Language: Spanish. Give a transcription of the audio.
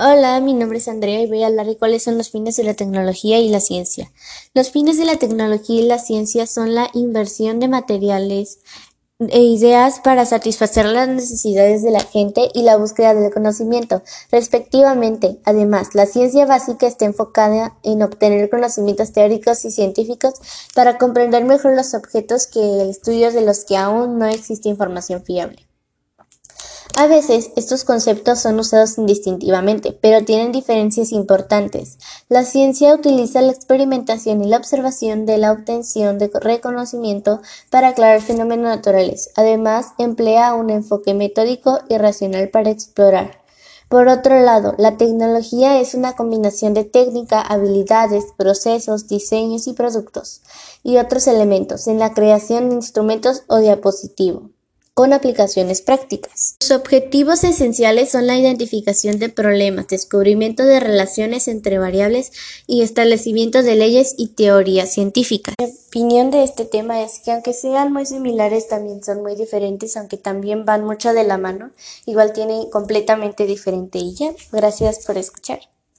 Hola, mi nombre es Andrea y voy a hablar de cuáles son los fines de la tecnología y la ciencia. Los fines de la tecnología y la ciencia son la inversión de materiales e ideas para satisfacer las necesidades de la gente y la búsqueda del conocimiento, respectivamente. Además, la ciencia básica está enfocada en obtener conocimientos teóricos y científicos para comprender mejor los objetos que el estudio de los que aún no existe información fiable. A veces estos conceptos son usados indistintivamente, pero tienen diferencias importantes. La ciencia utiliza la experimentación y la observación de la obtención de reconocimiento para aclarar fenómenos naturales. Además, emplea un enfoque metódico y racional para explorar. Por otro lado, la tecnología es una combinación de técnica, habilidades, procesos, diseños y productos, y otros elementos en la creación de instrumentos o diapositivo con aplicaciones prácticas. Sus objetivos esenciales son la identificación de problemas, descubrimiento de relaciones entre variables y establecimiento de leyes y teorías científicas. Mi opinión de este tema es que aunque sean muy similares, también son muy diferentes, aunque también van mucho de la mano, igual tienen completamente diferente y ya. Gracias por escuchar.